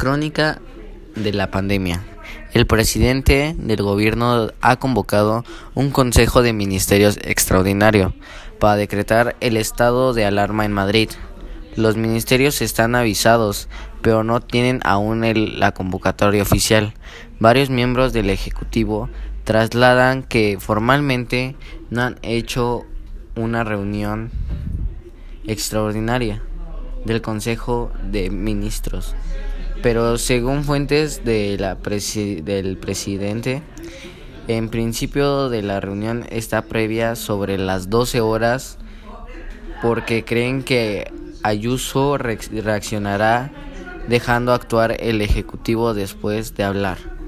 Crónica de la pandemia. El presidente del gobierno ha convocado un Consejo de Ministerios extraordinario para decretar el estado de alarma en Madrid. Los ministerios están avisados, pero no tienen aún la convocatoria oficial. Varios miembros del Ejecutivo trasladan que formalmente no han hecho una reunión extraordinaria del Consejo de Ministros pero según fuentes de la del presidente, en principio de la reunión está previa sobre las 12 horas porque creen que Ayuso reaccionará dejando actuar el Ejecutivo después de hablar.